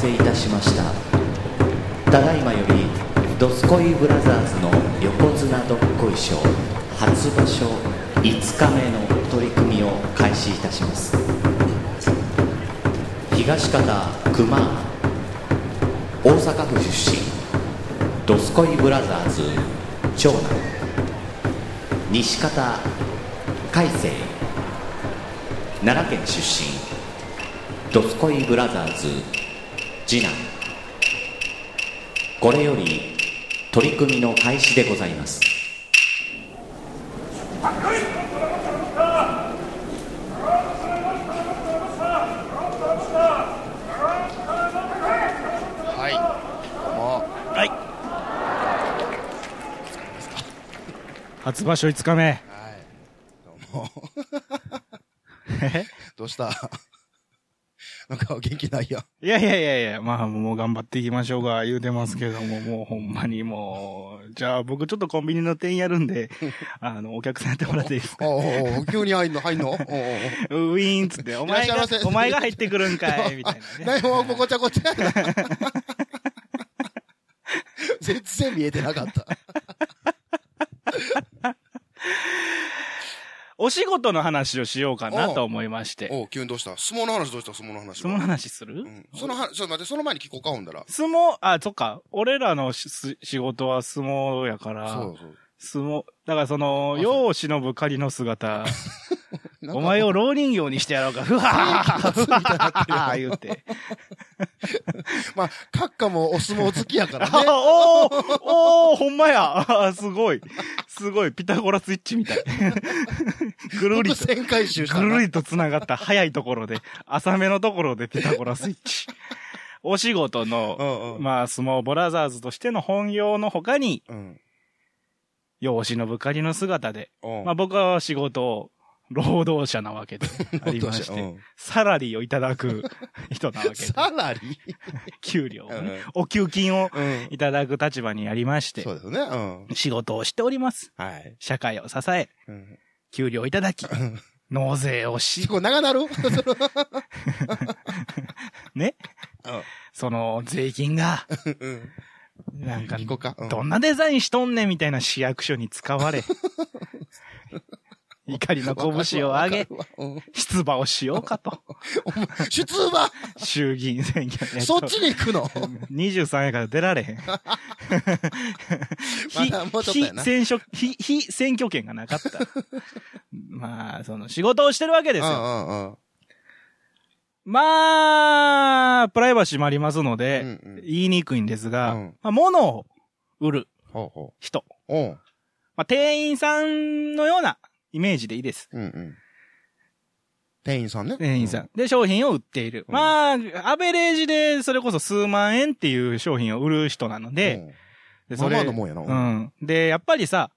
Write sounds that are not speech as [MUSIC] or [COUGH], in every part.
せいたしました。ただいまよりドスコイブラザーズの横綱どっこい賞初場所5日目の取り組みを開始いたします。東方熊大阪府出身。ドスコイブラザーズ長男。西方海星。奈良県出身。ドスコイブラザーズ次男。これより取り組みの開始でございます。はい。どうも。はい。初場所5日目。はい。どうも。[LAUGHS] え？どうした？か元気ないやいやいやいやいや、まあもう頑張っていきましょうが言うてますけども、もうほんまにもう、じゃあ僕ちょっとコンビニの店員やるんで、[LAUGHS] あの、お客さんやってもらっていいですか？おうお急に入んの？入んのウィーンっつって、お前がお前が入ってくるんかい、みたいなね。もうごちゃごちゃ [LAUGHS] 全然見えてなかったお仕事の話をしようかなと思いまして。おう急にどうした。相撲の話どうした？相撲の話は。相撲の話する、うん。その話ちょっと待ってその前に聞こうかほんだら。相撲、あ、そっか。俺らの仕事は相撲やから、そうそう。相撲、だからその、あ世を忍ぶ仮の姿、[LAUGHS] お前を老人形にしてやろうか、ふわー。ふわー。言うて。まあ閣下もお相撲好きやからあねおー。おほんまやすごい。すごい。ピタゴラスイッチみたい。ぐるりと、回収ぐるりと繋がった早いところで、浅めのところでピタゴラスイッチ。お仕事の、まあ、相撲ブラザー。ズとしての本業の他に、うん養子のぶかりの姿で、まあ僕は仕事を、労働者なわけでありまして、うん。サラリーをいただく人なわけで、サラリー？給料をね、うん。お給金をうんいただく立場にありましてそ、うですね。うん。仕事をしております。はい。社会を支え、うん。給料をいただき、納税をしす、ごい長なる？[LAUGHS] ね、その税金が、うん。なんかどんなデザインしとんねんみたいな市役所に使われ、[LAUGHS] [LAUGHS] 怒りの拳を上げ、出馬をしようかと。[LAUGHS] 出馬衆議院選挙。えっとそっちに行くの？[LAUGHS] 23やから出られへん。非選挙、非、非選挙権がなかった。まあ、その仕事をしてるわけですよ。うんうんうんまあ、プライバシーもありますので、うんうん言いにくいんですが、うんまあ、物を売るほうほ人。う。おう。まあ、店員さんのようなイメージでいいです。うんうん。店員さんね。店員さん。で、商品を売っている。うんまあ、アベレージでそれこそ数万円っていう商品を売る人なのうん。で、でまあまあのもんやなうん。で、やっぱりさ、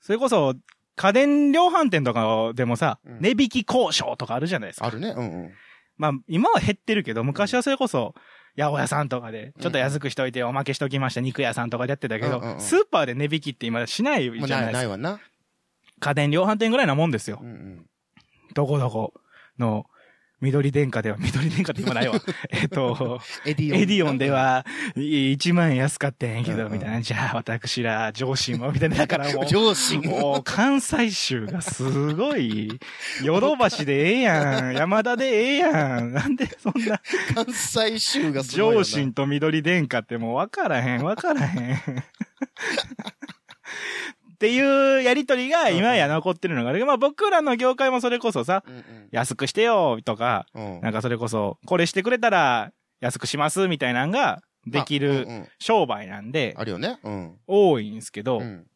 それこそ、家電量販店とかでもさ、うん値引き交渉とかあるじゃないですか。あるね。うんうん。まあ、今は減ってるけど、昔はそれこそ、八百屋さんとかで、ちょっと安くしといておまけしときました、肉屋さんとかでやってたけど、うんうんうんスーパーで値引きって今しないじゃないですか。ないわな。家電量販店ぐらいなもんですよう。んうん。どこどこの、緑電化では、[LAUGHS] 緑電化って今ないわ。[LAUGHS] えっと、エディオン。エディオンでは、い1万円安かったんやけど、みたいな。じゃあ、私ら、上司も、みたいな。だからもう、[LAUGHS] 上司も。もう、関西州がすごい、ヨドバシでええやん。山田でええやん。なんでそんな、関西州がすごい。上司と緑電化ってもう分からへん、分からへん。っていうやりとりが今や残ってるのがある。まあ僕らの業界もそれこそさ、うんうん。安くしてよとか、うん。なんかそれこそ、これしてくれたら安くしますみたいなのができあうんるうん商売なんで、あるよね。うん。多いんですけど、うん。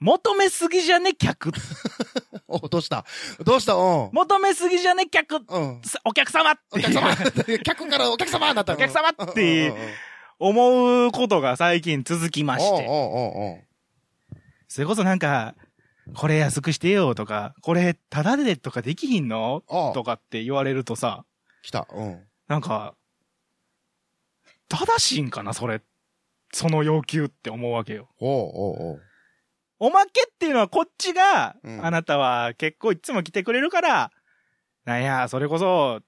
求めすぎじゃね、客。[LAUGHS] お、どうした？どうした？うん。求めすぎじゃね、客。うん。お客様ってお客様 [LAUGHS] 客からお客様になったお客様ってうんうんうん思うことが最近続きまして。おうおうおうそれこそなんか、これ安くしてよとか、これタダでとかできひんの？ああとかって言われるとさ、来た。うん。なんか、正しいんかな、それ。その要求って思うわけよ。おうおうおうおまけっていうのはこっちが、うんあなたは結構いつも来てくれるから、なんや、それこそ、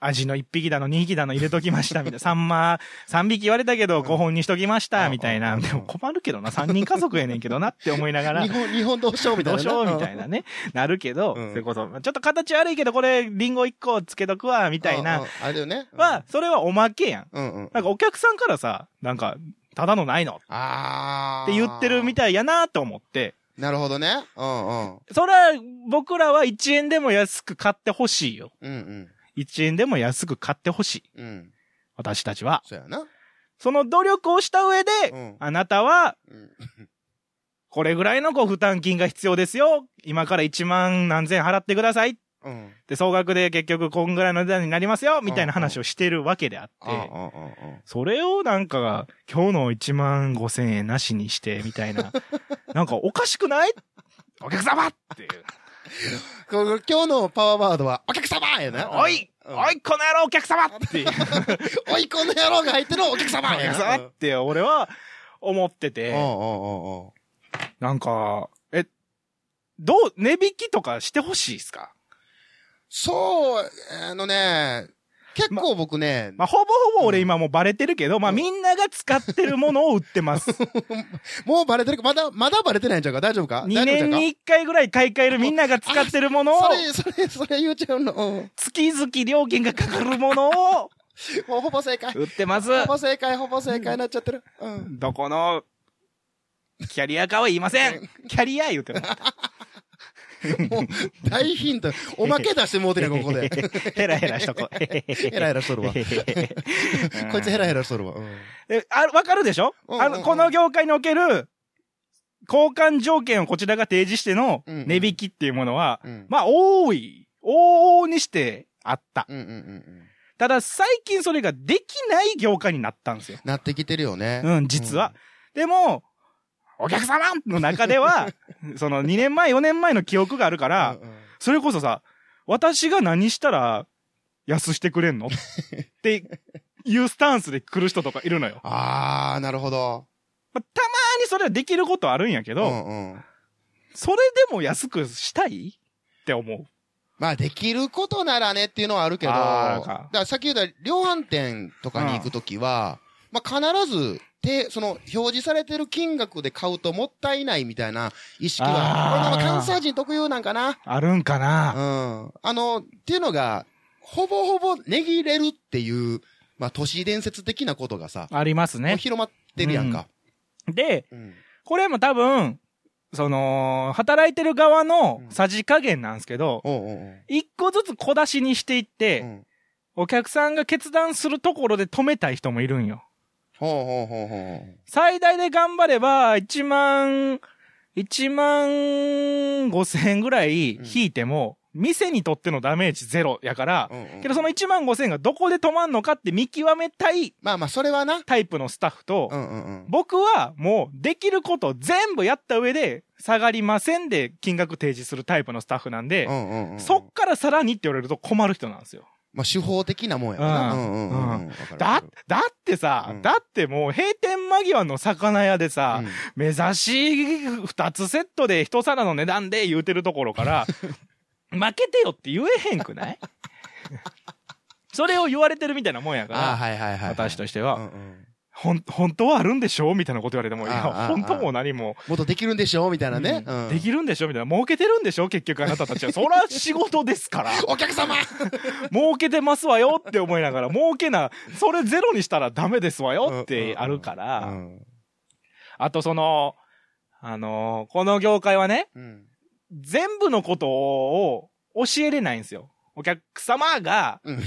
アジの1匹だの2匹だの入れときました、みたいな。サンマ3匹言われたけど5本にしときました、みたいな。うんでも困るけどな、3人家族やねんけどなって思いながら日。本、日本どうしようみたいなね。どうしようみたいなね。なるけど、うんそれこそ、ちょっと形悪いけど、これ、リンゴ1個つけとくわ、みたいな。あれだよね。は、それはおまけやん。うんうん。なんかお客さんからさ、なんか、ただのないのっあー。て言ってるみたたいやなと思って、なるほどね。うんうん。それは僕らは1円でも安く買ってほしいよ。うんうん。1円でも安く買ってほしい。うん。私たちは。そうやな。その努力をした上で、うんあなたは、うん。[LAUGHS] これぐらいのご負担金が必要ですよ。今から1万何千払ってください。うん。で、総額で結局こんぐらいの値段になりますよ。みたいな話をしてるわけであって。それをなんか、今日の1万5千円なしにして、みたいな。[LAUGHS] なんかおかしくない？お客様っていう。[LAUGHS] 今日のパワーワードは、お客様!やな。おい、うん。おい、この野郎お客様!って。おい、この野郎が入ってるお客様って俺は思ってて。なんか、え、どう、値引きとかしてほしいですか？そう、あのね、結構僕ね、まあ、ほぼほぼ俺今もうバレてるけど、まあ、みんなが使ってるものを売ってます。[LAUGHS] もうバレてるか、まだ、まだバレてないんちゃうか？大丈夫か？2年に1回ぐらい買い替えるみんなが使ってるものを、それ、それ、それ言うちゃうの。うん。月々料金がかかるものを [LAUGHS] もうほぼ正解。売ってます。ほぼ正解、ほぼ正解になっちゃってる。うん。どこの、キャリアかは言いません。[LAUGHS] キャリア言うてる。[LAUGHS] もう、大ヒント。おまけ出してもうてるやん、ここで。[LAUGHS] ヘラヘラしとこ。[LAUGHS] ヘラヘラしとるわ。こいつヘラヘラしとるわ。うん。えあ、わかるでしょ？あの、この業界における、交換条件をこちらが提示しての値引きっていうものは、うん。まあ、多い、往々にしてあった。ただ、最近それができない業界になったんですよ。なってきてるよね。うん、実は。でも、お客様の中では、[LAUGHS] その2年前、4年前の記憶があるかうん。ら、うんうんそれこそさ、私が何したら安してくれんの？[LAUGHS] っていうスタンスで来る人とかいるのよ。あー、なるほど。まあたまにそれはできることあるんやけど、うんうん。それでも安くしたいって思う。まあ、できることならねっていうのはあるけど、だかからさっき言った量販店とかに行くときは、まあ、必ず、て、その、表示されてる金額で買うともったいないみたいな意識は、これなんか関西人特有なんかな。あるんかうな、ん。あの、っていうのが、ほぼほぼ値切れるっていう、まあ、都市伝説的なことがさ、ありますね。広まってるやんか。で、うん。これも多分、その、働いてる側のさじ加減なんですけど、おうおうおう一個ずつ小出しにしていって、うん。お客さんが決断するところで止めたい人もいるんよ。ほうほうほうほう。最大で頑張れば、1万、1万5千円ぐらい引いても、店にとってのダメージゼロやから、うんうんけどその1万5千円がどこで止まんのかって見極めたいまあまあ、それはな。タイプのスタッフと、うんうんうん。僕はもうできること全部やった上で下がりませんで金額提示するタイプのスタッフなんで、うんうんうん。そっからさらにって言われると困る人なんですよ。まあ、手法的なもんやだだってさ、うん。だってもう閉店間際の魚屋でさ、うん。目指し二つセットで一皿の値段で言うてるところから、[LAUGHS] 負けてよって言えへんくない？[LAUGHS] それを言われてるみたいなもんやから。私としては、ほん、本当はあるんでしょ？みたいなこと言われても、いや、本当も何も、もっとできるんでしょ？みたいなね。うんできるんでしょ？みたいな。儲けてるんでしょ？結局あなたたちは。[LAUGHS] そら仕事ですから。お客様 [LAUGHS] 儲けてますわよって思いながら、儲けな、それゼロにしたらダメですわよってあるかうら、んあとその、あのーこの業界はね、うん。全部のことを教えれないんですよ。お客様がうん。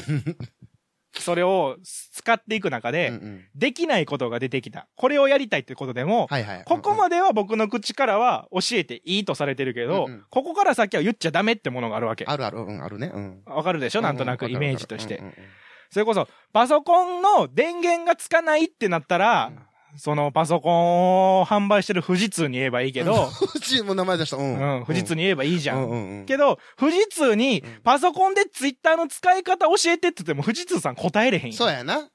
それを使っていく中うで、んできないことが出てきた。これをやりたいってことでも、はいはい。ここまでは僕の口からは教えていいとされてるけど、うんうんここから先は言っちゃダメってものがあるわけ。あるある、うん、あるね。うん。わかるでしょ？なんとなくイメージとしてそれこそ、パソコンの電源がつかないってなったら、そのパソコンを販売してる富士通に言えばいいけど、うちも名前出した。う。うんん、富士通に言えばいいじゃ。うんんうんうん。けど、富士通にパソコンでツイッターの使い方教えてって言っても富士通さん答えれへんよ。そうやな。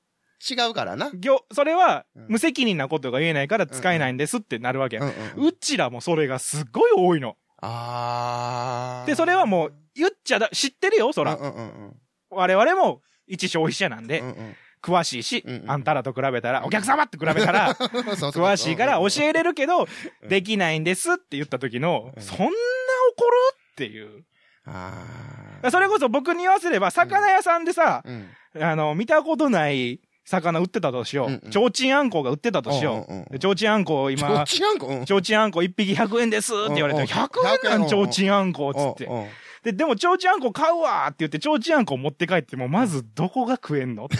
違うからな。業それはうん無責任なことが言えないから使えないんですってなるわけや。うんうん。うちらもそれがすっごい多いの。あー。で、それはもう言っちゃだ、知ってるよ、そら。うんうんうん我々も一消費者なんで、うんうん詳しいし、うんうん。あんたらと比べたら、お客様って比べたら、[LAUGHS] 詳しいから教えれるけど、うん。できないんですって言った時の、うん。そんな怒るっていう。あそれこそ僕に言わせれば、魚屋さんでさ、ーうん。あの、見たことない魚売ってたとしよう。うんうん。ちょうちんあんこが売ってたとしよう。ちょうちんあんこちょ今、ちあんこ？うん。ちょうちんあんこ一匹100円ですって言われて、うんうん。100円なんちょうちんあんこっつって。で、でも、ちょうちんあんこ買うわって言って、ちょうちんあんこ持って帰っても、まずどこが食えんの？って。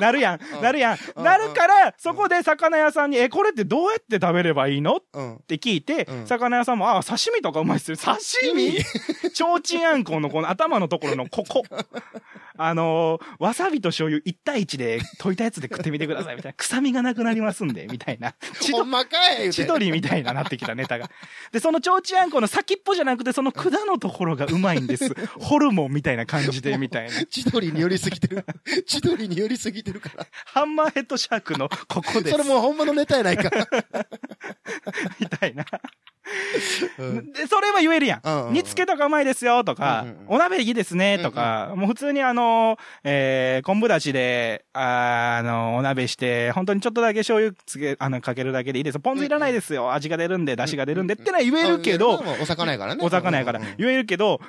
なるやん。なるやん。うんなるから、そこで魚屋さんに、え、これってどうやって食べればいいの？っうんて聞いて、うん魚屋さんも、あ、刺身とかうまいっすよ。刺身？ちょうちんあんこのこの頭のところのここ。あのーわさびと醤油1対1で溶いたやつで食ってみてくださいみたいな。臭みがなくなりますんで、みたいな。[LAUGHS] 千鳥ほんまかい千鳥みたいななってきたネタが。で、そのちょうちんあんこの先っぽじゃなくて、その管のところがうまいんです。[LAUGHS] ホルモンみたいな感じで、みたいな。千鳥に寄りすぎてる。[LAUGHS] 千鳥に寄りすぎてるから。ハンマーヘッドシャークのここですそれ。もうほんまのネタやないか。[LAUGHS] みたいな。それは言えるやん。煮付けとかうまいですよ、とか、お鍋いいですね、とか、もう普通にあの、えー、昆布だしで、あの、お鍋して、本当にちょっとだけ醤油つけ、あの、かけるだけでいいです。ポン酢いらないですよ。味が出るんで、出汁が出るんでってのは言えるけど、うんお魚やからね。お魚やから。言えるけど、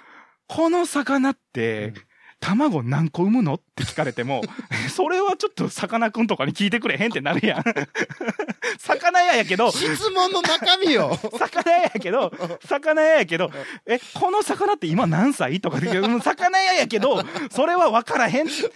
この魚って、卵何個産むの？って聞かれても、[LAUGHS] それはちょっとさかなクンとかに聞いてくれへんってなるやん。[LAUGHS] 魚屋やけど、質問の中身よ。[LAUGHS] 魚屋やけど、魚屋やけど、え、この魚って今何歳？とかで、うん魚屋やけど、それは分からへんし、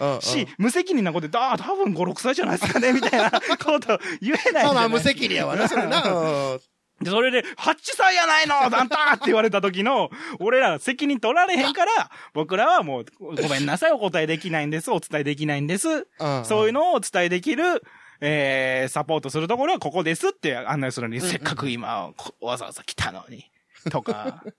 無責任なことで、ああ、多分5、6歳じゃないですかね、みたいなこと言えないじゃないまあまあ無責任やわな、それな。うんで、それで、8歳やないの [LAUGHS] あんたって言われた時の、俺ら責任取られへんから、僕らはもう、ごめんなさい、お答えできないんです、お伝えできないんです。うんそういうのをお伝えできる、えー、サポートするところはここですって案内するのに、せっかく今、こわざわざ来たのに。とか。[LAUGHS]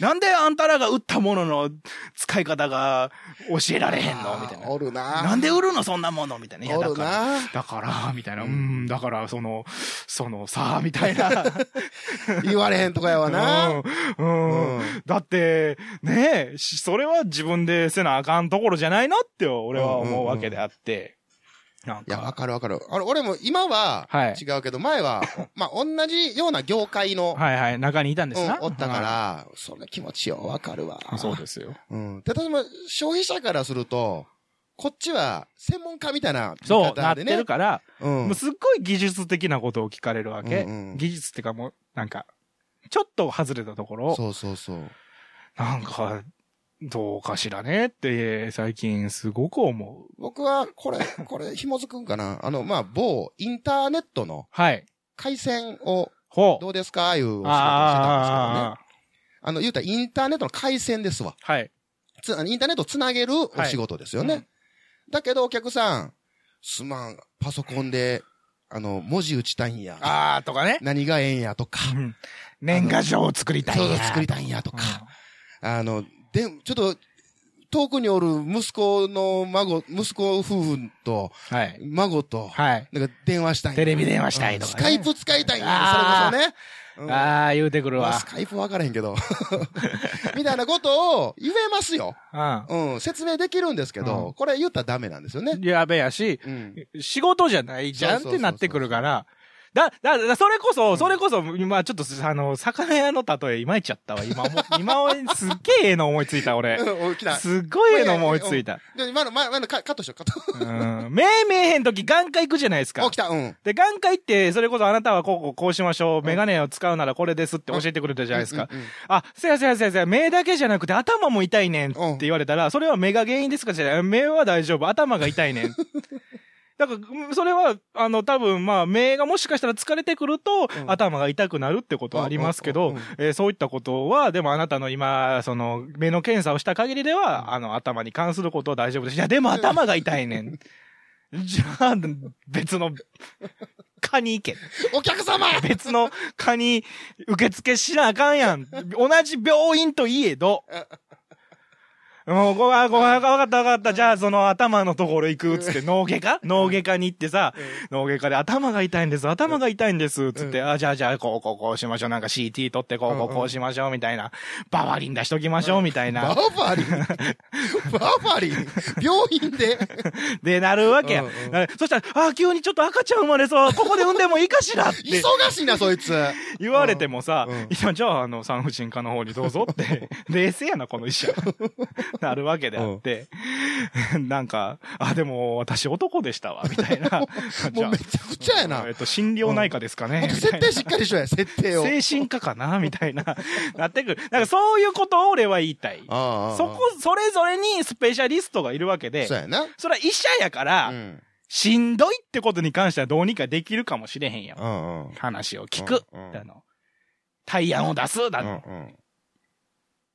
なんであんたらが売ったものの使い方が教えられへんの？みたいな。おるな。なんで売るのそんなもの？みたいな。いや、だから。な。だから、みたいな。ううんん、だから、その、その、さあ、みたいな。[LAUGHS] 言われへんとこやわな。うん。うんうんだって、ねえ、しそれは自分でせなあかんところじゃないのって俺は思うわけであって。なんいや、わか。かるわかる。あの、俺も今ははい違うけど、前は、[LAUGHS] まあ、同じような業界の、はいはい、中にいたんですな。うんおったから、その気持ちよ、わかるわ。はい。そうですよ。うん。で、私も消費者からすると、こっちは専門家みたいな見そう、なって。るから、うんもうすっごい技術的なことを聞かれるわけ。うんうん技術っていうかもう、なんか、ちょっと外れたところを、そうそうそう。なんか、どうかしらねって、最近すごく思う。僕は、これ、[LAUGHS] これ、紐づくんかなあの、まあ、某インターネットのはい。回線をほう。どうですか？いうお仕事をしてたんですけどね。ああの、言うたらインターネットの回線ですわ。あ、はい。つインターネットをつなげるお仕事ですよね。はいだけどお客さん、すまん、パソコンで、あの、文字打ちたいんや。ああ、とかね。何がええんやとか。うん年賀状を作りたいんや。そう作りたいんやとか。うんあの、で、ちょっと、遠くにおる息子の孫、息子夫婦と、はい。孫と、はい。なんか電話したいテレビ電話したいとかねうんスカイプ使いたいそれこそね。うんああ、言うてくるわまあス。カイプ分からへんけど。[LAUGHS] みたいなことを言えますよ。ううん。説明できるんですけど、うこれ言ったらダメなんですよね。ん。やべやし、うん。仕事じゃないじゃんってなってくるから、だ、だ、だそれこそ、それこそ、今ちょっと、あの、魚屋の例え、いまいちゃったわ。今も、[LAUGHS] 今俺、すっげえええの思いついた、俺。お来た。すっごいええの思いついた。で、今の、前前のカカットしよう、カット。うん。目見えへんとき眼科行くじゃないですかお、来。た、うん。で、眼科行って、それこそあなたはこうこうこうしましょう。メガネを使うならこれですって教えてくれたじゃないですか。うんうんうんあ、せやせやせやせや、目だけじゃなくて頭も痛いねんって言われたら、それは目が原因ですか？じゃない。目は大丈夫。頭が痛いねん。だから、うんそれは、あの、多分、まあ、目がもしかしたら疲れてくると、うん頭が痛くなるってことはありますけどうんうんうん、えーそういったことは、でもあなたの今、その、目の検査をした限りでは、あの、頭に関することは大丈夫です。いや、でも頭が痛いねん。[LAUGHS] じゃあ、別の、科に行け。お客様別の科に受付しなあかんやん。同じ病院といえど。[LAUGHS] もう、ごわ、ごわ、わかったわかった。じゃあ、その頭のところ行く、つって、脳外科？脳外科に行ってさ、脳外科で頭が痛いんです、頭が痛いんです、つって、あ、じゃあ、じゃあ、こう、こう、こうしましょう。なんか CT 取って、こう、こう、こうしましょう、みたいな。バワリン出しときましょう、みたいバな。ーバリン？バーバリン？病 [LAUGHS] 院でで、なるわけや。そしたら、あ、急にちょっと赤ちゃん生まれそう、ここで産んでもいいかしらって。忙しいな、そいつ。言われてもさうん。うん、いや、じゃあ、あの、産婦人科の方にどうぞって、[LAUGHS] 冷静やな、この医者。[LAUGHS] なるわけであって、なんか、あ、でも、私男でしたわ、みたいな。[LAUGHS] もうめちゃくちゃやなえっ。と、心療内科ですかね。設定しっかりしろや、設定を。精神科かなみたいな。なってくる。なんかそういうことを俺は言いたい。そこ、それぞれにスペシャリストがいるわけでそう、やな。それは医者やから、うん。しんどいってことに関してはどうにかできるかもしれへんやん。うんうん。話を聞く。うんうんあの、対案を出す。だの、うんうん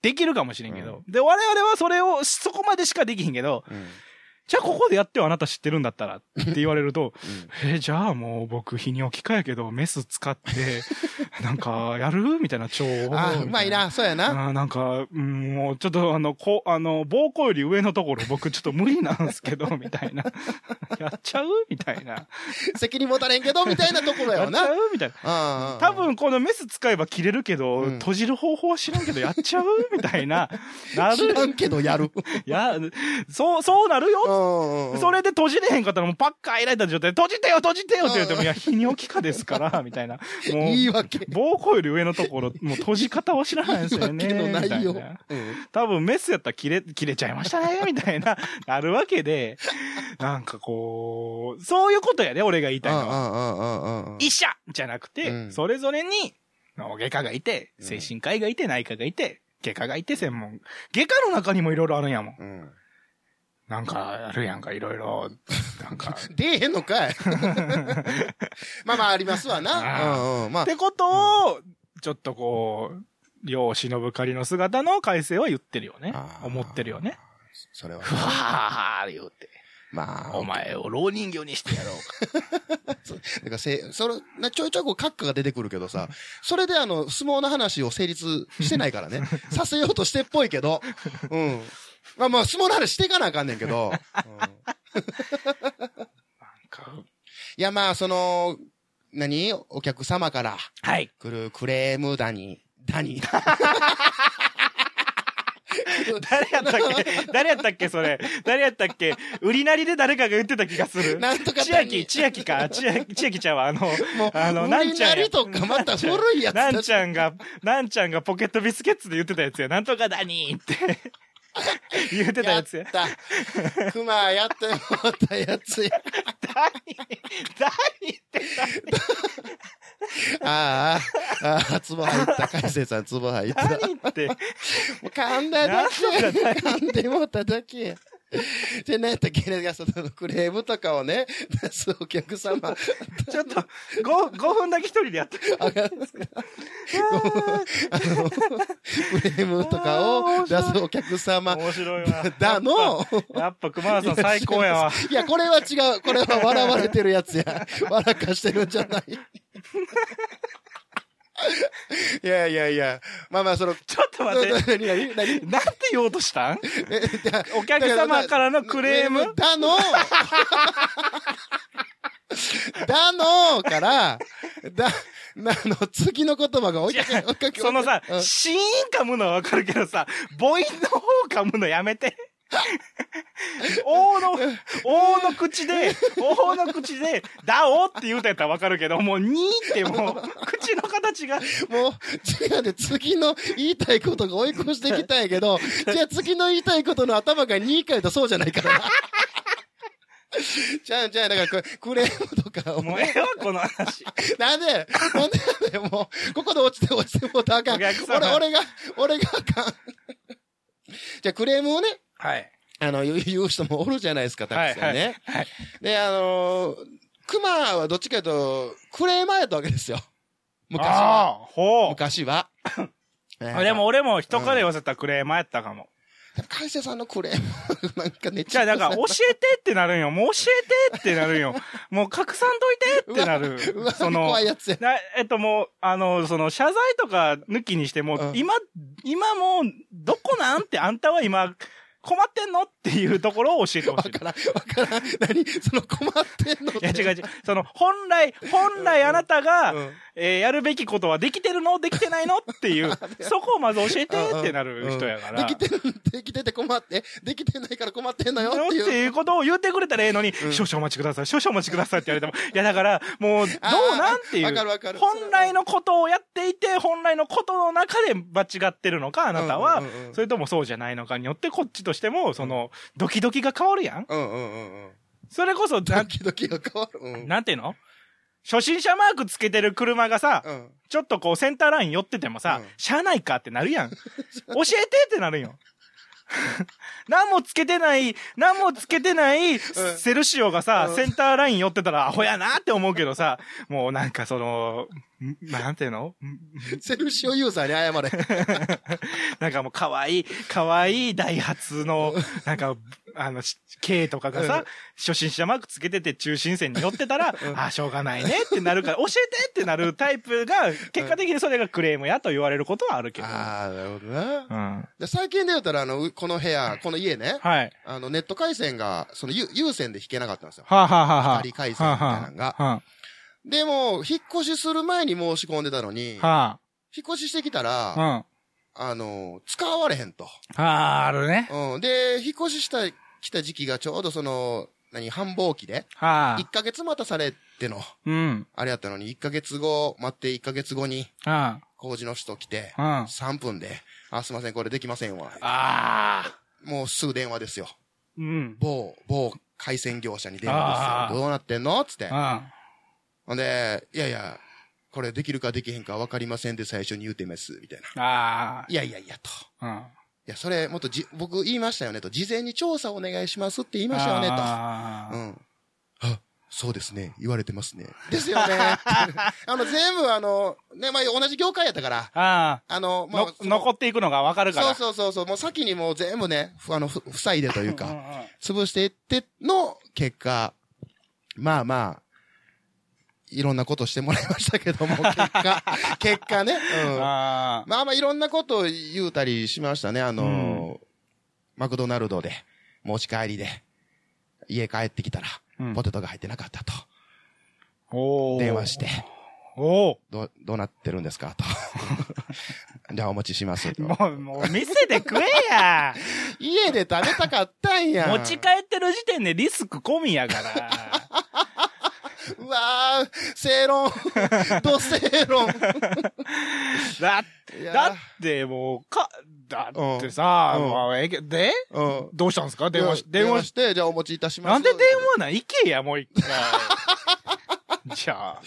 できるかもしれんけど。で、我々はそれを、そこまでしかできへんけど、うんじゃあここでやってはあなた知ってるんだったらって言われると、[LAUGHS] えーじゃあもう僕泌尿器科やけどメス使って、[LAUGHS] なんかやるみたいな腸を。ああ、うまいな、そうやな。あーなんか、うん、もうちょっとあの、こう、あの、膀胱より上のところ僕ちょっと無理なんすけど、みたいな。[LAUGHS] やっちゃうみたいな。責任持たれんけど、みたいなところやわな。やっちゃうみたいな。ああ多、分このメス使えば切れるけど、うん閉じる方法は知らんけどやっちゃうみたいな。な知らる。んけどやる。いや、そう、そうなるよ。そそれで閉じれへんかったらもうパッカー開いた状態で、閉じてよ閉じてよって言っても、いや、泌尿器科ですから、みたいな。[LAUGHS] もう、言い訳。膀胱より上のところ、もう閉じ方を知らないんですよね。[LAUGHS] 言い訳のなうん多分メスやったら切れ、切れちゃいましたね、みたいな、[LAUGHS] なるわけで、なんかこう、そういうことやで、俺が言いたいのは。医者じゃなくて、うんそれぞれに、脳外科がいて、うん精神科医がいて、内科がいて、外科がいて、専門。外科の中にもいろいろあるんやもん。うん。なんか、あるやんか、いろいろ。なんか。[LAUGHS] 出えへんのかいまあまあありますわあな。うんうん。まあっ、てことを、ちょっとこう、世を忍ぶ仮の姿の改正は言ってるよね思ってるよね。それはふ。わー言うて。まあ、お前を老人形にしてやろうか。[LAUGHS] だからせ、それ、なちょいちょいこう、閣下が出てくるけどさ、それであの、相撲の話を成立してないからね。[LAUGHS] させようとしてっぽいけど、うん。まあまあ、相撲の話していかなあかんねんけど、[LAUGHS] うんいやまあ、その、何？お客様からはい。来るクレームだに、だに。[LAUGHS] 誰やったっけ？誰やったっけそれ？誰やったっけ？売りなりで誰かが言ってた気がする。なんとか千秋、千秋か。千秋、千秋ちゃんはあの、あの、なんちゃや。なんりとかまた古いやつなんだちゃんが、なんちゃんがポケットビスケッツで言ってたやつや。なんとかだにーって [LAUGHS] 言ってたやつや。った。熊やってもらったやつや。だに、だにってああ、ああ、ツボ入った。海星さんツボ入った。も何って？う噛んだだけ噛んでもっただけや。[LAUGHS] で、何やったっけね、そのクレームとかをね、出すお客様。ちょっと、5、5分だけ一人でやって。あがあの、クレームとかを出すお客様。面白いわ。だの、やっぱ熊田さん最高やわ。いや、これは違う。これは笑われてるやつや。笑かしてるんじゃない。[LAUGHS] いやいやいや。まあまあ、その、ちょっと待って。[LAUGHS] 何何何？なんて言おうとしたん？お客様からのクレーム？だの、[LAUGHS] だのから、だ、なあの、次の言葉が追いかけ、追いかけ。そのさう、んシーン噛むのはわかるけどさ、母音の方噛むのやめて。[LAUGHS] 王の、王の口で、王の口で、だおって言うたやったらわかるけど、もう、にーってもう、口の形が、もう、違うで、次の言いたいことが追い越してきたんやけど、[LAUGHS] じゃあ次の言いたいことの頭が2回とそうじゃないからな。[LAUGHS] じゃあ、じゃあ、だからクレームとかをもうええわ、この話。なんでなんでなんでもう、ここで落ちて落ちてもうたらあかん。俺、俺が、俺があかん。じゃあ、クレームをね、はい。あの、[LAUGHS] 言う人もおるじゃないですか、たくさんね。はい。で、あのー、熊はどっちかというと、クレーマーやったわけですよ。昔は。ああ、ほう。昔は。[LAUGHS] でも、俺も人から言わせたクレーマーやったかも。海星さんのクレーム、[LAUGHS] なんかね、じゃあ、だから、教えてってなるんよ。もう教えてってなるんよ。もう拡散といてってなる。その怖い、やつや。なえっともう、あの、その、謝罪とか抜きにしても、うん今、今もう、どこなんって、あんたは今、困ってんの？っていうところを教えてほしい。わからん、わからん。何？その困ってんのいや、違う違う。その、本来、本来あなたが、うんえーやるべきことはできてるの？できてないの？っていう、[LAUGHS] そこをまず教えてってなる人やから。うんできてる、できてて困って、できてないから困ってんのよっていう。っていうことを言ってくれたらええのに、少々お待ちください、少々お待ちくださいって言われても、[LAUGHS] いやだから、もう、どうなんっていう。わかるわかる本来のことをやっていて、本来のことの中で間違ってるのか、あなたはうんうんうん、それともそうじゃないのかによって、こっちとしても、その、ドキドキが変わるやんうんうんうんうん。それこそ、なドんキドキが変わる。うん。なんていうの？初心者マークつけてる車がさ、うん。ちょっとこうセンターライン寄っててもさ、うんしゃあないかってなるやん。教えてってなるよ。[LAUGHS] 何もつけてない、何もつけてないセルシオがさ、うんセンターライン寄ってたらアホやなって思うけどさ、もうなんかその、んなんていうの？んセルシオユーザーに謝れ。[LAUGHS] なんかもう可愛い、可愛いダイハツの、なんか、あの、し K とかがさ、うん初心者マークつけてて中心線に寄ってたら、[LAUGHS] ああ、しょうがないねってなるから、教えてってなるタイプが、結果的にそれがクレームやと言われることはあるけど。ああ、なるほどな。うん。で最近で言ったら、あの、うこの部屋、この家ね、はい。あの、ネット回線が、その、有有線で引けなかったんですよ。はあ、はあはあはあ、光回線みたいなのがはあでも、引っ越しする前に申し込んでたのに、は引っ越ししてきたら、あ、はあの、使われへんと。あ、ああ、あるね。うん。で、引っ越しした、来た時期がちょうどその、何、繁忙期で、はあ1、ヶ月待たされての、うん。あれやったのに、1ヶ月後、待って1ヶ月後に、は工事の人来て、あ、うん。3分で、あ、すいません、これできませんわ。ああ、もうすぐ電話ですよ。うん。某、某回線業者に電話ですよ。どうなってんの？つってう。ん。ほんで、いやいや、これできるかできへんか分かりませんで最初に言うてます、みたいな。あいやいやいや、と。あ、うん。いや、それ、もっとじ、僕言いましたよね、と。事前に調査お願いしますって言いましたよね、と。あーうん。あ、そうですね。言われてますね。ですよね。[LAUGHS] あの、全部あの、ね、まあ、同じ業界やったから、ああの、あ、まあの、残っていくのがわかるから。そうそうそうそう、もう先にもう全部ね、ふあの、ふ塞いでというか、うんうんうん潰していっての結果、まあまあ、いろんなことしてもらいましたけども、[LAUGHS] 結果、結果ね、うん。あまあまあいろんなことを言うたりしましたね。あの、マクドナルドで、持ち帰りで、家帰ってきたら、うんポテトが入ってなかったと。あ。おー電話して、おおどう、どうなってるんですか？と。[LAUGHS] じゃあお持ちしますと。もう、もう、店で食えや。[LAUGHS] 家で食べたかったんや。持ち帰ってる時点でリスク込みやから。うわー、正論。[LAUGHS] 土正論。[LAUGHS] だ、いやだってもう、か、だってさ、うんまあええけでうん。どうしたんですか？電話し、電電話し、て、じゃあお持ちいたします。なんで電話なん？行けや、もう一回。[LAUGHS] じゃあ。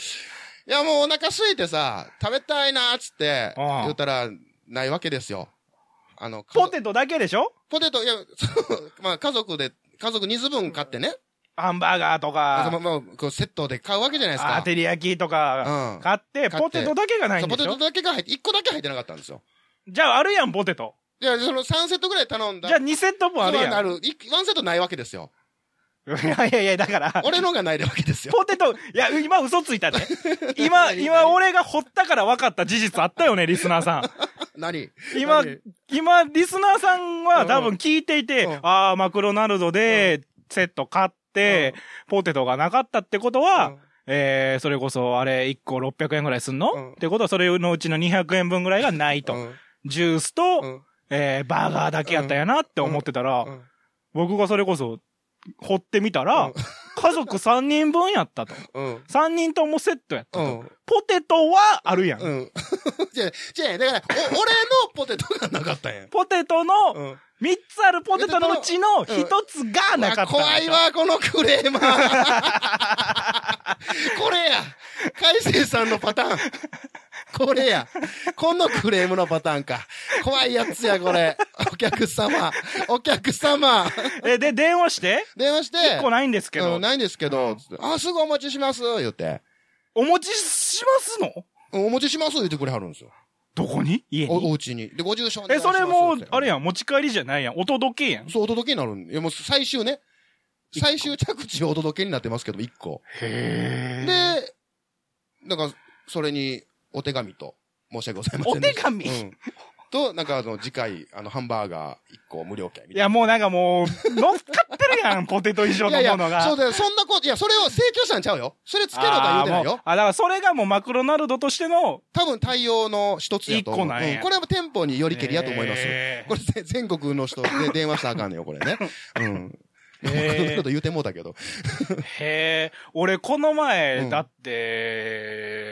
いや、もうお腹空いてさ、食べたいなーっつって、うん言ったら、ないわけですよ。あの、ポテトだけでしょ？ポテト、いや、そうまあ家族で、家族2分買ってね。ハンバーガーとあそのか、まあ、こうセットで買うわけじゃないですか。あ照り焼きとかうん買って、ポテトだけがないそうんポテトでしょだけが入って、1個だけ入ってなかったんですよ。じゃああるやん、ポテト。いや、その3セットぐらい頼んだ。じゃあ2セット分あるやん。ある。いワンセットないわけですよ。いやいやいや、だから、俺のがないわけですよ。ポテト、いや、今嘘ついたね。[LAUGHS] 今、今俺が掘ったから分かった事実あったよね、リスナーさん。何？今何、今、リスナーさんは多分聞いていて、うんああ、マクドナルドでセット買って、ポテトがなかったってことは、うんえー、それこそ、あれ、1個600円ぐらいすんの、うんってことは、それのうちの200円分ぐらいがないと。うんジュースと、うんえー、バーガーだけやったんやなって思ってたら、うん僕がそれこそ、掘ってみたら、うん家族3人分やったと。うん。3人ともセットやったと。うん。ポテトはあるやん。うん。[LAUGHS] じゃあ、じゃあ、だから、お俺のポテトがなかったんや。ポテトの、うん。3つあるポテトのうちの1つがなかった。怖いわ、このクレーマー。[LAUGHS] これや。海星さんのパターン。これや。このクレームのパターンか。怖いやつや、これ。お客様。お客様。え、で、電話して、電話して。1個ないんですけど、うん、ないんですけど、あ、すぐお持ちします、言って。お持ちしますの？うんお持ちします、言ってくれはるんですよ。どこに？家お、おに家に。で、ご住所え、それもあれやん、持ち帰りじゃないやん。お届けやん。そう、お届けになるんいや、もう最終ね。最終着地お届けになってますけど、一個。へで、なんか、それに、お手紙と、申し訳ございません。お手紙？うん。と、なんかあの、次回、あの、ハンバーガー1個無料券みたいな。いや、もうなんかもう、乗っかってるやん、ポテト以上いやいやのものが。そうだよ、そんなこと、いや、それを請求したんちゃうよ。それつけろとは言うてないよ。あだからそれがもうマクドナルドとしての、多分対応の一つやと思う。一個なんやうんこれは店舗によりけりやと思いますよ。へーこれぜ全国の人で電話したらあかんねんよ、これね。[LAUGHS] うん。へー言うてもうたけど。へえ、俺この前、うんだって、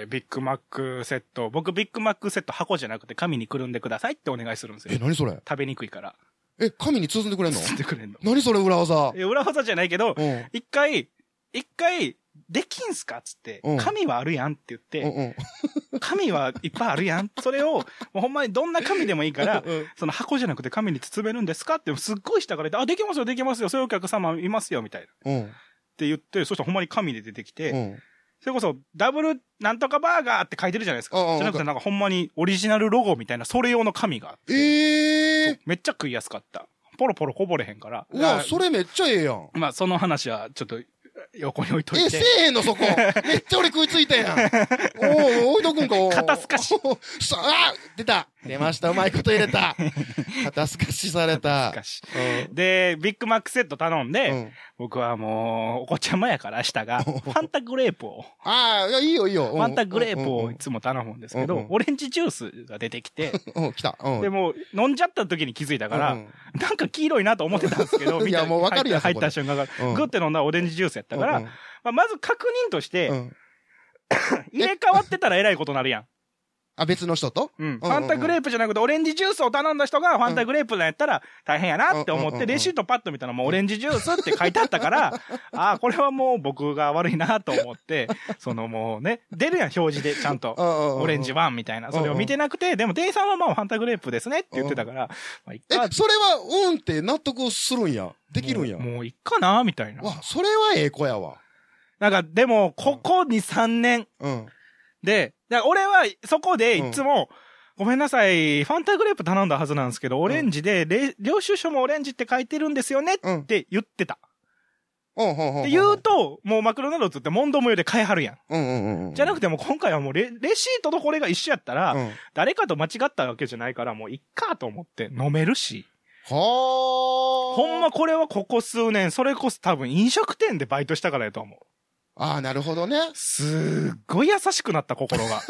ビッグマックセット、僕ビッグマックセット箱じゃなくて紙にくるんでくださいってお願いするんですえ、よ。何それ？食べにくいから。え、紙に包んでくれんの？包んでくれんの。何それ裏技？え、裏技じゃないけど、うん。一回、一回、できんすかっつってうん、紙はあるやんって言っうんて、うん。[LAUGHS] 紙はいっぱいあるやん。それを、もうほんまにどんな紙でもいいからうん、その箱じゃなくて紙に包めるんですかってすっごい下から言って、あ、できますよ、できますよ、そういうお客様いますよ、みたいな。っうん。て言って、そしたらほんまに紙で出てきて、うん。それこそ、ダブルなんとかバーガーって書いてるじゃないですか。じゃなくてなんかほんまにオリジナルロゴみたいな、それ用の紙があって。ええめっちゃ食いやすかった。ポロポロこぼれへんから。ー。うわ、それめっちゃええやん。まあ、その話はちょっと横に置いといえ、て。せえへんのそこ。[LAUGHS] めっちゃ俺食いついたやん。おお置いとくんか、肩透かし。さあ、出た。出ました。うまいこと入れた。肩透かしされた。で、ビッグマックセット頼んで、うん僕はもう、お子ちゃまやから明日が、[LAUGHS] ファンタグレープを、ああ、いや、いいよ、いいよ。ファンタグレープをいつも頼むんですけどオレンジジュースが出てきて、[LAUGHS] 来た。うん。でも、飲んじゃった時に気づいたから、なんか黄色いなと思ってたんですけど、[LAUGHS] いやもうわかるやん入った瞬間が、うんグッて飲んだらオレンジジュースやったから、うんまず確認として、うん入れ替わってたらえらいことなるやん。あ、別の人と？うん。ファンタグレープじゃなくて、オレンジジュースを頼んだ人が、ファンタグレープなんやったら大変やなって思って、レシートパッと見たらもうオレンジジュースって書いてあったから、[LAUGHS] ああ、これはもう僕が悪いなと思って、そのもうね、出るやん、表示で、ちゃんと。オオレンジワンみたいな。それを見てなくて、でも店員さんはまあファンタグレープですねって言ってたから、まあ、えか、。それは、うんって納得するんや。できるんや。もういっかなみたいな。わ、それはええ子やわ。なんか、でも、ここに3年うん。で、だ俺はそこでいつも、ごめんなさい、ファンタグレープ頼んだはずなんですけど、オレンジで、れ領収書もオレンジって書いてるんですよねうんって言ってた。うん、うん、うん。って言うと、もうマクドナルドって問答無用で買いはるやん。うん、うん、うん。じゃなくてもう今回はもうレレシートとこれが一緒やったら、うん。誰かと間違ったわけじゃないから、もういっかと思って飲めるし。はあ。ほんまこれはここ数年、それこそ多分飲食店でバイトしたからやと思う。ああ、なるほどね。すっごい優しくなった心が。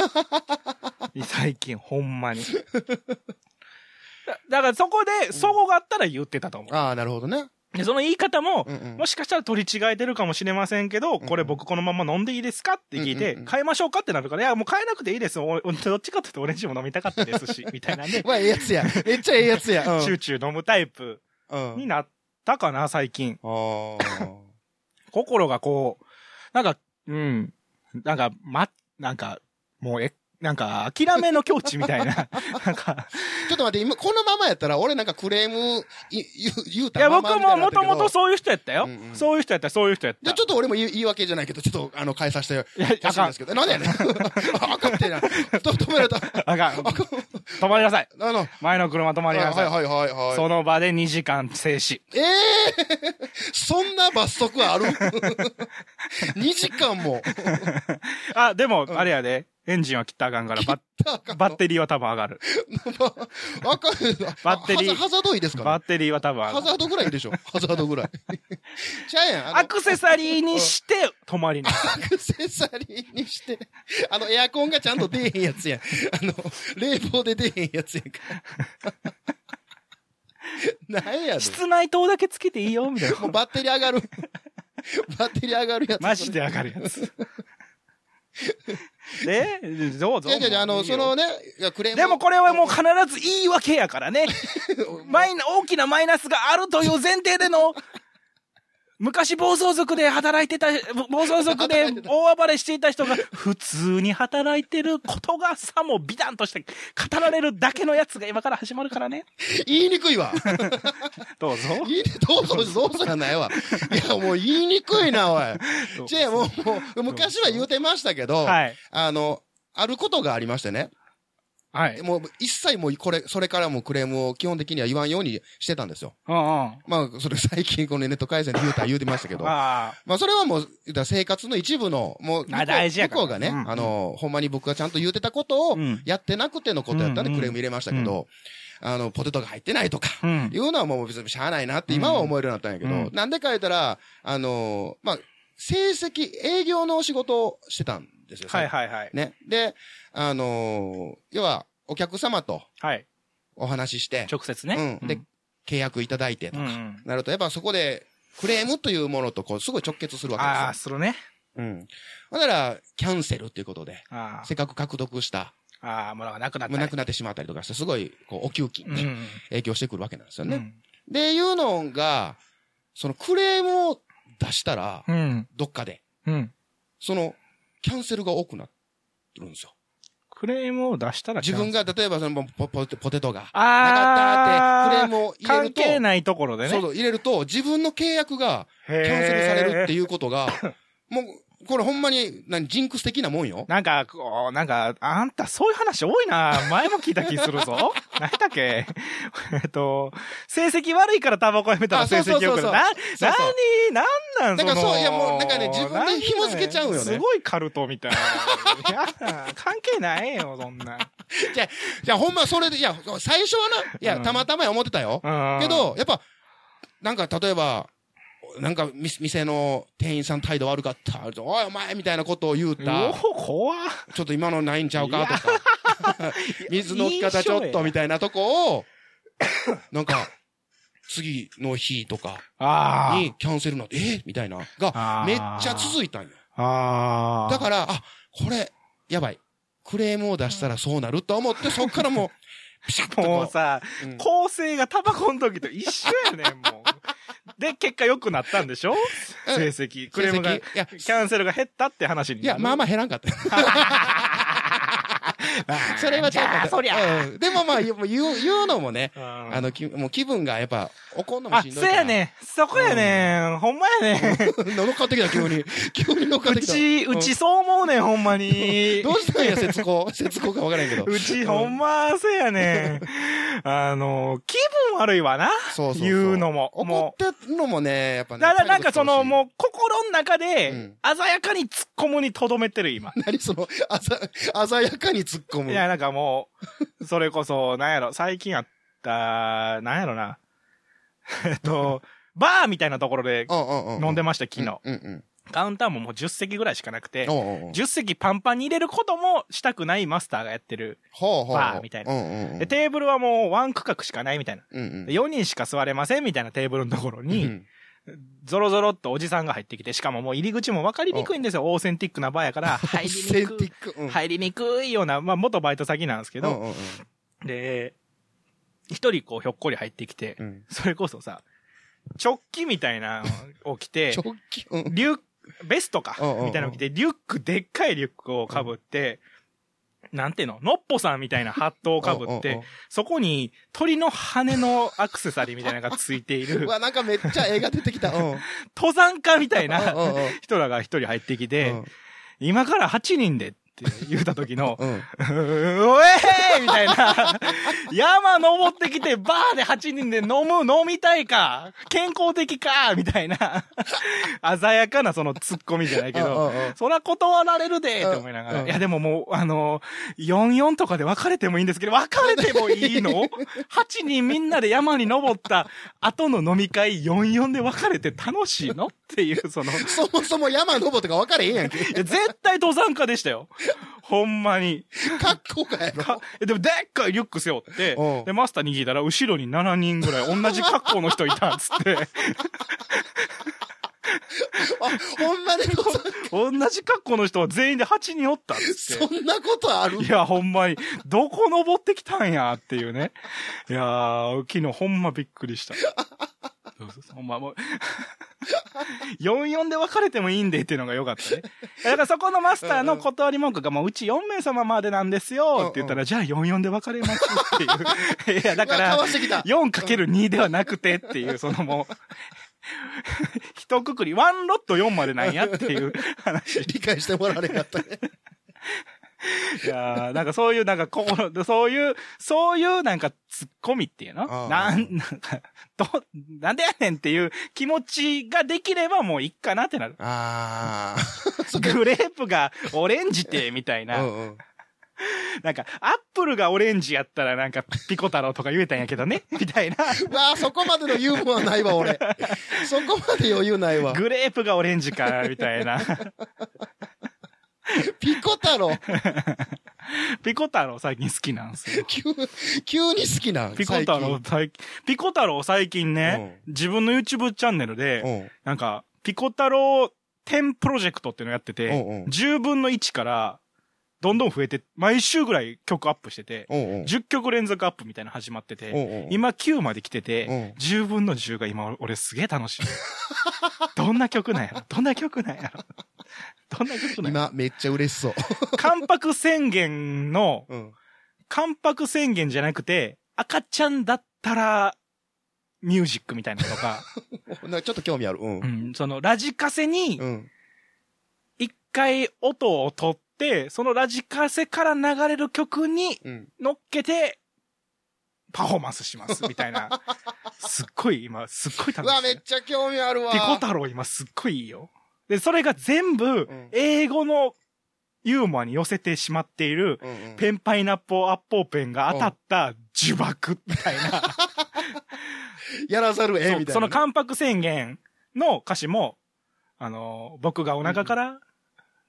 [LAUGHS] 最近、ほんまに。だだからそこで、そこがあったら言ってたと思う。ああ、なるほどね。でその言い方も、うんうんもしかしたら取り違えてるかもしれませんけど、これ僕このまま飲んでいいですかって聞いてうんうんう、ん変えましょうかってなるから、いや、もう変えなくていいです。おお [LAUGHS] どっちかっていうとオレンジも飲みたかったですし、みたいなんで、[LAUGHS] まあ、ええやつや。めっちゃええやつや。うん。チューチュー飲むタイプうん。になったかな、最近。ああ。心がこう、なんか、うん、なんか、ま、なんか、もう、え、なんか、諦めの境地みたいな。[LAUGHS] なんか、ちょっと待って、今、このままやったら、俺なんかクレーム、い言う、言ういや、たまいになってるけどともとそういう人やったよ。うんうんそういう人やった、そういう人やった。じゃあちょっと俺も言い訳じゃないけど、ちょっと、あの、変えさせてほしいんですけど。なんでやねん。あかんってな。と止められた。あかん。止まりなさい。あの、前の車止まりなさい。はいはいはいはい。その場で2時間静止。ええ [LAUGHS] そんな罰則ある [LAUGHS] ?2 時間も。あ、でも、あれやで。エンジンは切ったらあかんから、バッ、バッテリーは多分上がる。あかん。バッテリーハザードいいですかバッテリーは多分上がる。ハザードぐらいでしょハザードぐらい。ちゃうやん。アクセサリーにして止まりなさい。アクセサリーにして、あの、エアコンがちゃんと出えへんやつやん。あの、冷房で出えへんやつやんか。なんやねん。室内灯だけつけていいよ、みたいな。もうバッテリー上がる。バッテリー上がるやつ。マジで上がるやつ。で、[LAUGHS] どうぞ。いやいやいや、あの、そのね、クレーム。でもこれはもう必ず言い訳やからね。[LAUGHS] [LAUGHS] マイナ、大きなマイナスがあるという前提での、昔暴走族で働いてた、暴走族で大暴れしていた人が普通に働いてることがさも美談として語られるだけのやつが今から始まるからね。言いにくいわ。[LAUGHS] どうぞ。言いに、どうぞ、どうぞやないわ。いや、もう言いにくいな、おい。じゃあもう、もう、昔は言うてましたけど、はい。あの、あることがありましてね。はい。もう一切もうこれ、それからもクレームを基本的には言わんようにしてたんですよ。うんうん。まあ、それ最近このネット回線で言うたら言うてましたけど。[LAUGHS] あまあ、それはもう、生活の一部の、もう、向こうあ大事向こうがね、うんあの、ほんまに僕がちゃんと言うてたことをうん、やってなくてのことやったんでうんクレーム入れましたけど、あの、ポテトが入ってないとか、あ。うん。いうのはもう別にしゃあないなって今は思えるようになったんやけど、うんなんでか言ったら、あの、まあ、成績、営業の仕事をしてたんですよ。はいはいはい。ね。で、あの要は、お客様とはい。お話しして、直接ね。うん。で、契約いただいてとか。なると、やっぱそこで、クレームというものと、こう、すごい直結するわけですよ。ああ、するね。うん。だから、キャンセルっていうことで、あせっかく獲得した、あ。ああ、ものがなくなったり。もうなくなってしまったりとかして、すごい、こう、お給金にうん。影響してくるわけなんですよね。うん。で、いうのが、そのクレームを出したら、うん。どっかで、うん。その、キャンセルが多くなってるんですよ。クレームを出したら自分が、例えばそのポポテポテトが、なかあったって、クレームを入れ関ると、係ないところでね。そうそう、入れると、自分の契約がキャンセルされるって。いうことが、[LAUGHS] もう、これほんまに、何、ジンクス的なもんよ？なんか、こう、なんか、あんたそういう話多いな。前も聞いた気するぞ。[LAUGHS] 何だっけ？[LAUGHS] えっと、成績悪いからタバコやめたらあ成そうそうそうそう績良くなる。な、なに、なんなんだからそのそういやもうなんかね自分で紐付けちゃうよねなんすごいカルトみたいな。[LAUGHS] いや、関係ないよ、そんな。じゃあ、じゃあほんまそれで、いや、最初はな、いや、うんたまたまや思ってたよ。うんけ、ど、やっぱ、なんか例えば、なんか、み店の店員さん態度悪かった。おい、お前みたいなことを言うおた。お、怖っちょっと今のないんちゃうかとか。水の置き方ちょっとみたいなとこを、なんか、次の日とかあにキャンセルなって、えみたいな、が、めっちゃ続いたんよ。だから、あ、これ、やばい。クレームを出したらそうなると思って、[LAUGHS] そっからもう、ピシャッと。もうさ、うん構成がタバコの時と一緒やねん、もう。で、結果良くなったんでしょ？うん。成績。クレームが、キャンセルが減ったって話にいや、まあまあ減らんかった。[LAUGHS] あそれはちょっと。そりゃ。うんでもまあ、[LAUGHS] 言う言うのもね、ああの、きもう気分がやっぱ、怒んのもあ、しんどい。そうやねん。そこやねん。ほんまやねん。[LAUGHS] 乗っかってきた、急に。[LAUGHS] 急に乗っかってきた。うち、うちそう思うねん、ほんまに。どうしたんや、節子？節子かわからんけど。うち、ほんま、そうやねん。あの、気分悪いわな。そうそうそう。言うのも。怒。ってんのもね、やっぱね。だからなんかその、う。もう、心の中うでん、鮮やかに突っ込むにとどめてる、今。何その、鮮やかに突っ込む。いや、なんかもう、[LAUGHS] それこそ、なんやろ、最近あった、なんやろな。[LAUGHS] えっと、バーみたいなところで。飲んでました、昨日。うんうん。カウンターももう10席ぐらいしかなくてお、うおうおう10席パンパンに入れることもしたくないマスターがやってる。バーみたいな。で、テーブルはもうワン区画しかないみたいな。うんうんで4人しか座れませんみたいなテーブルのところうに、んゾロゾロっとおじさんが入ってきて、しかももう入り口も分かりにくいんですよ。オーセンティックなバーやから、入りにくい。入りにくいような、まあ元バイト先なんですけど、うんうんうんで、一人こうひょっこり入ってきて、うんそれこそさ、直帰みたいなのを着て、[LAUGHS] 直帰。うんリュック、ベストかみたいなの着て、リュック、でっかいリュックをかぶって、なんていうの？のっぽさんみたいなハットをかぶってそこに鳥の羽のアクセサリーみたいなのがついている [LAUGHS] う、わ、なんかめっちゃ映画出てきた。[LAUGHS] うん。登山家みたいなうん人らが一人入ってきて、うん今から8人でって言った時の、うん。う [LAUGHS] おえーみたいな。山登ってきて、バーで8人で飲む、飲みたいか健康的かみたいな。鮮やかなそのツッコミじゃないけうんどそら断られるでって思いながら。いやでももう、あの、44とかで別れてもいいんですけど、別れてもいいの ?8 人みんなで山に登った後の飲み会44で別れて楽しいの？っていう、その、いそもそも山登ってか分かれへんやんけ。や絶対登山家でしたよ。ほんまに。格好がやろ。でも、でっかいリュック背負ってうん、で、マスターに聞いたら、後ろに7人ぐらい同じ格好の人いたっつって、[LAUGHS] あ、ほんまに同じ格好の人は全員で8人おったっつっそんなことある？て。いや、ほんまに、どこ登ってきたんやっていうね。いやー、昨日ほんまびっくりした。そうそうそうほんまもう、44で別れてもいいんでっていうのが良かったね。[LAUGHS] だからそこのマスターの断り文句がもううち4名様までなんですよって言ったら、じゃあ44で別れますっていう。[LAUGHS] いや、だから、かわしてきた 4×2 ではなくてっていう、そのもう、[LAUGHS] 一括り、ワンロット4までなんやっていう話。理解してもらわれなかったね。いやーなんかそういう、なんか心、そういう、そういうなんかツッコミっていうの？なん、なんか、ど、なんでやねんっていう気持ちができればもういっかなってなる。ああ。[LAUGHS] グレープがオレンジって、みたいうな。んうん。なんか、アップルがオレンジやったらなんか、ピコ太郎とか言えたんやけどね、[LAUGHS] みたいな。うわあ、そこまでのユーモアないわ、俺。[LAUGHS] そこまで余裕ないわ。グレープがオレンジか、みたいな。[LAUGHS] ピコ太郎。[LAUGHS] ピコ太郎最近好きなんですよ。[LAUGHS] 急、急に好きなん？ピコ太郎最近、ピコ太郎最近ね、自分の YouTube チャンネルで。なんか、ピコ太郎10プロジェクトっていうのをやってて、うんうん10分の1から、どんどん増えて、毎週ぐらい曲アップしてて、うんうん。10曲連続アップみたいなの始まってて、うんうん今9まで来てて、うん10分の10が今俺すげえ楽しい。[LAUGHS] どんな曲なんやろ？どんな曲なんやろ？[LAUGHS] どんな曲なんやろ？今、めっちゃ嬉しそう。関白宣言の、うん。関白宣言じゃなくて、赤ちゃんだったら、ミュージックみたいなのとか、[LAUGHS] かちょっと興味ある。うんう。ん、そのラジカセにうん。一回音を取って、そのラジカセから流れる曲にうん。乗っけて、パフォーマンスします、みたいな。[LAUGHS] すっごい、今、すっごい楽しい。うわ、めっちゃ興味あるわ。ピコ太郎今すっごいいいよ。で、それが全部ん、英語のユーモアに寄せてしまっている、うんうんペンパイナッポーアッポーペンが当たった呪縛みたいな。[LAUGHS] やらざるをええみたいなね。そうその関白宣言の歌詞も、あの、僕がお腹から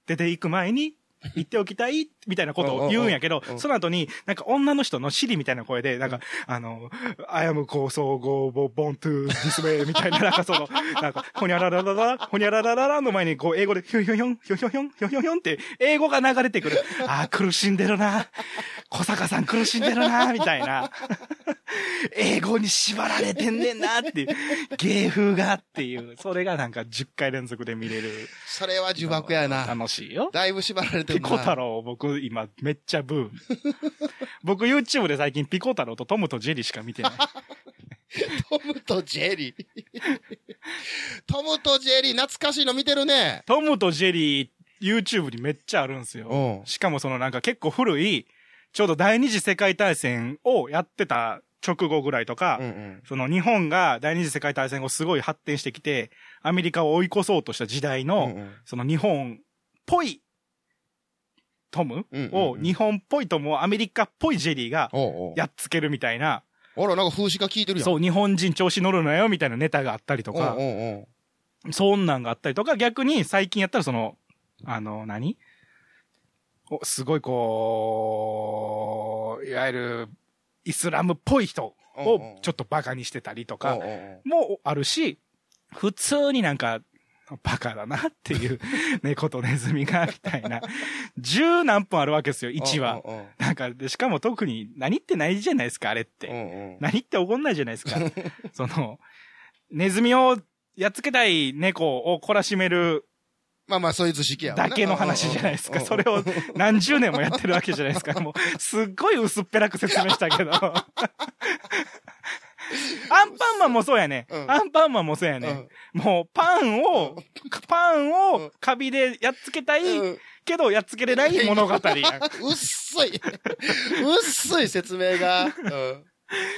出ていく前に言っておきたいみたいなことを言うんやけどその後に、なんか女の人のシリみたいな声で、なんか、あの、I am 高層合ボボントゥ this way みたいな、なんかその、[LAUGHS] なんか、ほにゃらららら、ほにゃららららの前に、こう、英語で、ひょひょひょん、ひょひょひょん、ひょひょひょんって、英語が流れてくる。ああ、苦しんでるな。小坂さん苦しんでるな、みたいな。英語に縛られてんねんなっていう、芸風がっていう、それがなんか10回連続で見れる。それは呪縛やな。楽しいよ。だいぶ縛られてるな。ピコ太郎、僕今めっちゃブーム。[LAUGHS] 僕 YouTube で最近ピコ太郎とトムとジェリーしか見てない。[LAUGHS] トムとジェリー。[LAUGHS] トムとジェリー、懐かしいの見てるね。トムとジェリー YouTube にめっちゃあるんですよう。んしかもそのなんか結構古い、ちょうど第二次世界大戦をやってた直後ぐらいとか、うんうん。その日本が第二次世界大戦後すごい発展してきて、アメリカを追い越そうとした時代の、うんうんその日本っぽいトムを、うん日本っぽいトムをアメリカっぽいジェリーがやっつけるみたいな、あら、なんか風刺が効いてるやん。そう、日本人調子乗るなよみたいなネタがあったりとか。そんなんがあったりとか、逆に最近やったらその、あの、何？おすごいこう、いわゆる、イスラムっぽい人をちょっとバカにしてたりとおかもあるし、普通になんか、バカだなっていう、[LAUGHS] 猫とネズミが、みたいな。十何分あるわけですよ、1話。なんか、でしかも特に何ってないじゃないですか、あれっおて。何って怒んないじゃないですか。[LAUGHS] その、ネズミをやっつけたい猫を懲らしめるまあまあ、そういう図式やだけの話じゃないですか。うんそれを何十年もやってるわけじゃないですか。もう、すっごい薄っぺらく説明したけど。[LAUGHS] アンパンマンもそうやね。うんアンパンマンもそうやね。もう、パンを、パンうをんカビでやっつけたいうんけど、やっつけれない物語やん。[LAUGHS] 薄い。薄い説明が。[LAUGHS] うん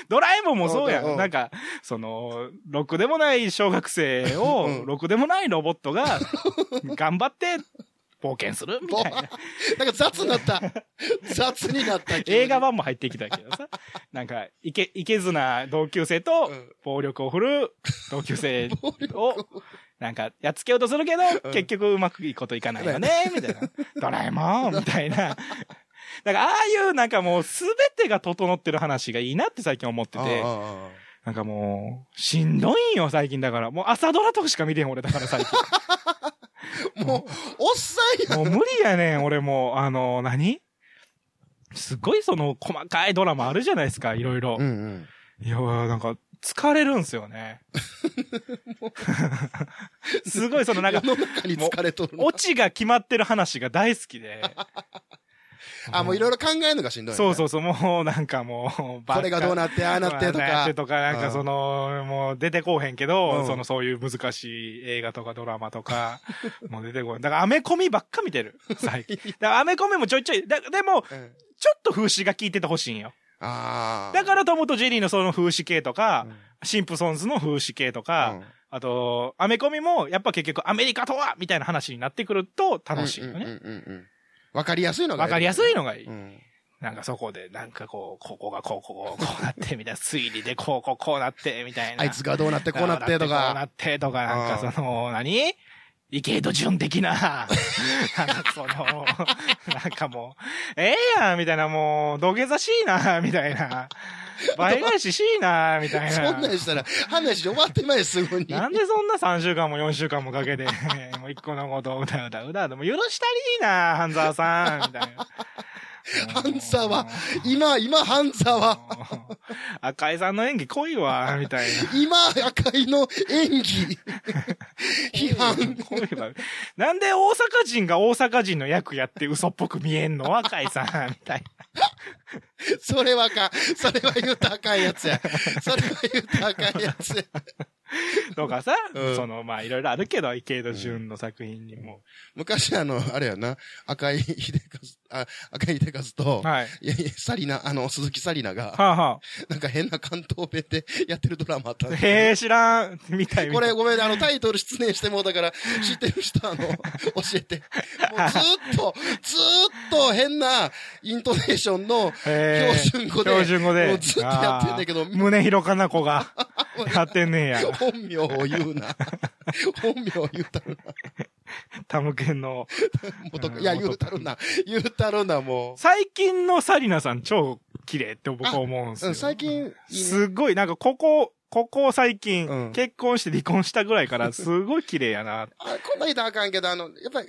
ドラえもんもそうやん。うんなんか、その、ろくでもない小学生を、うんろくでもないロボットが、頑張って、冒険する？みたいな。[LAUGHS] なんか雑になった。[LAUGHS] 雑になった。映画版も入ってきたけどさ。なんか、いけ、いけずな同級生とうん、暴力を振るう同級生 [LAUGHS] を、なんか、やっつけようとするけど、結局うまくいくこといかないよね、みたいな。ドラえもんみたいな。だから、ああいうなんかもう、すべてが整ってる話がいいなって最近思っててなんかもう、しんどいんよ、最近だから。もう朝ドラとかしか見てへん、俺だから最近。[LAUGHS] もう、おっさんや。もう無理やねん、俺もう、あの、何？すごいその細かいドラマあるじゃないですか、いろいろ。うんうん。いや、なんか、疲れるんすよね。[LAUGHS] [LAUGHS] すごいそのなんか世、の中に疲れとるな。オチが決まってる話が大好きで、あ、もういろいろ考えるのがしんどい、ね。そうそうそう、もうなんかもう、これがどうなって、ああなってとかなって。とか、なんかその、もう出てこうへんけど、うんそのそういう難しい映画とかドラマとか、もう出てこない。だからアメコミばっか見てる、最近。だからアメコミもちょいちょい、だでも、うんちょっと風刺が効いててほしいんよ。ああ。だからトムとジェリーのその風刺系とかうん、シンプソンズの風刺系とか、うんあと、アメコミも、やっぱ結局アメリカとはみたいな話になってくると楽しいよね。わかりやすいのがわかりやすいのがいい。うん。なんかそこで、なんかこう、ここがこう、こう、こうなって、みたいな、推理でこう、こう、こうなって、みたいな。あいつがどうなってこうなってとこうなか。ってとか、なんかその、何？池井戸潤的な、なんかその、なんかもう、ええやんみたいな、もう、土下座しいなみたいな。[LAUGHS] 倍返ししいなみたいそんなんな。したら、話終わってまい、すぐに。なんでそんな3週間も4週間もかけて、[LAUGHS] もう一個のことをうだうだうだでも許したりいいな半沢さん、みたいな。[LAUGHS] 半沢。今、今、半沢。赤井さんの演技濃いわ、みたいな。今、赤いの演技。批判。なんで大阪人が大阪人の役やって嘘っぽく見えんの？若いさん、みたい [LAUGHS] それはあかん。それは言うたらあかんやつや。[LAUGHS] それは言うたらあかんやつや。な。[LAUGHS] とかさ、うんその、まあ、いろいろあるけど、池井戸潤の作品にも。昔あの、あれやな、赤井秀和、あ、赤井秀和と、はい。いやいや、サリナ、あの、鈴木サリナが、はあ、はなんか変な関東弁でやってるドラマあったへえ、知らん、みたいこれごめん、あの、タイトル失念してもうだから、知ってる人あの、教えて。もうずーっと、ずーっと変なイントネーションのへ標準語で、標準語で。もうずっとやってんだけど胸広かな子が、[LAUGHS] やってんねんや。本名を言うな。本名を言うたるな。タムケンの。いや、言うたるな。言うたるな、も最近のサリナさん超綺麗って僕は思うんですう。うよ。ん、最近、すごい、なんかここ、ここ最近、うん結婚して離婚したぐらいからすごい綺麗やな。あ、こんな人あかんけど、あの、やっぱり、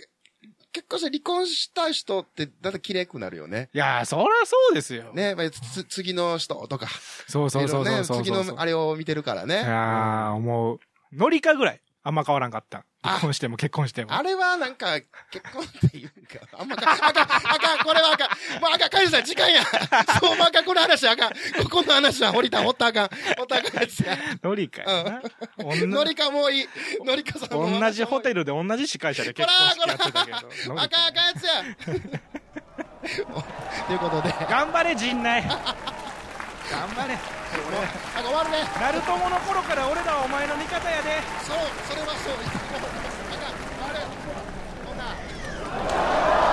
結婚して離婚した人って、だんだん綺麗くなるよね。いやー、そりゃそうですよ。ね、やっぱりつ次の人とか。そうそうそうそうそうね、次のあれを見てるからいね。やー、思う。ノリカぐらい。あんま変わらんかった。あ離婚しても結婚しても。あれはなんか、結婚っていうか、あんまか、あかん、あかん、これはあかん。もうあかん、カイジさん、時間や。そう、まあかん、この話あかん。ここの話は堀田、ほったらあかん。ほったらあかんやつや。ノリカやな。のりかもういい。のりかさんも。同じホテル。ルで同じ司会者で結婚式やってたけど。あかん、あかんやつや。[LAUGHS] ということで、頑張れ、陣内。頑張れ。あ終わるね。ナルトモの頃から俺らはお前の味方やで。そう、それはそう。[LAUGHS] あかん、あれ、ほら。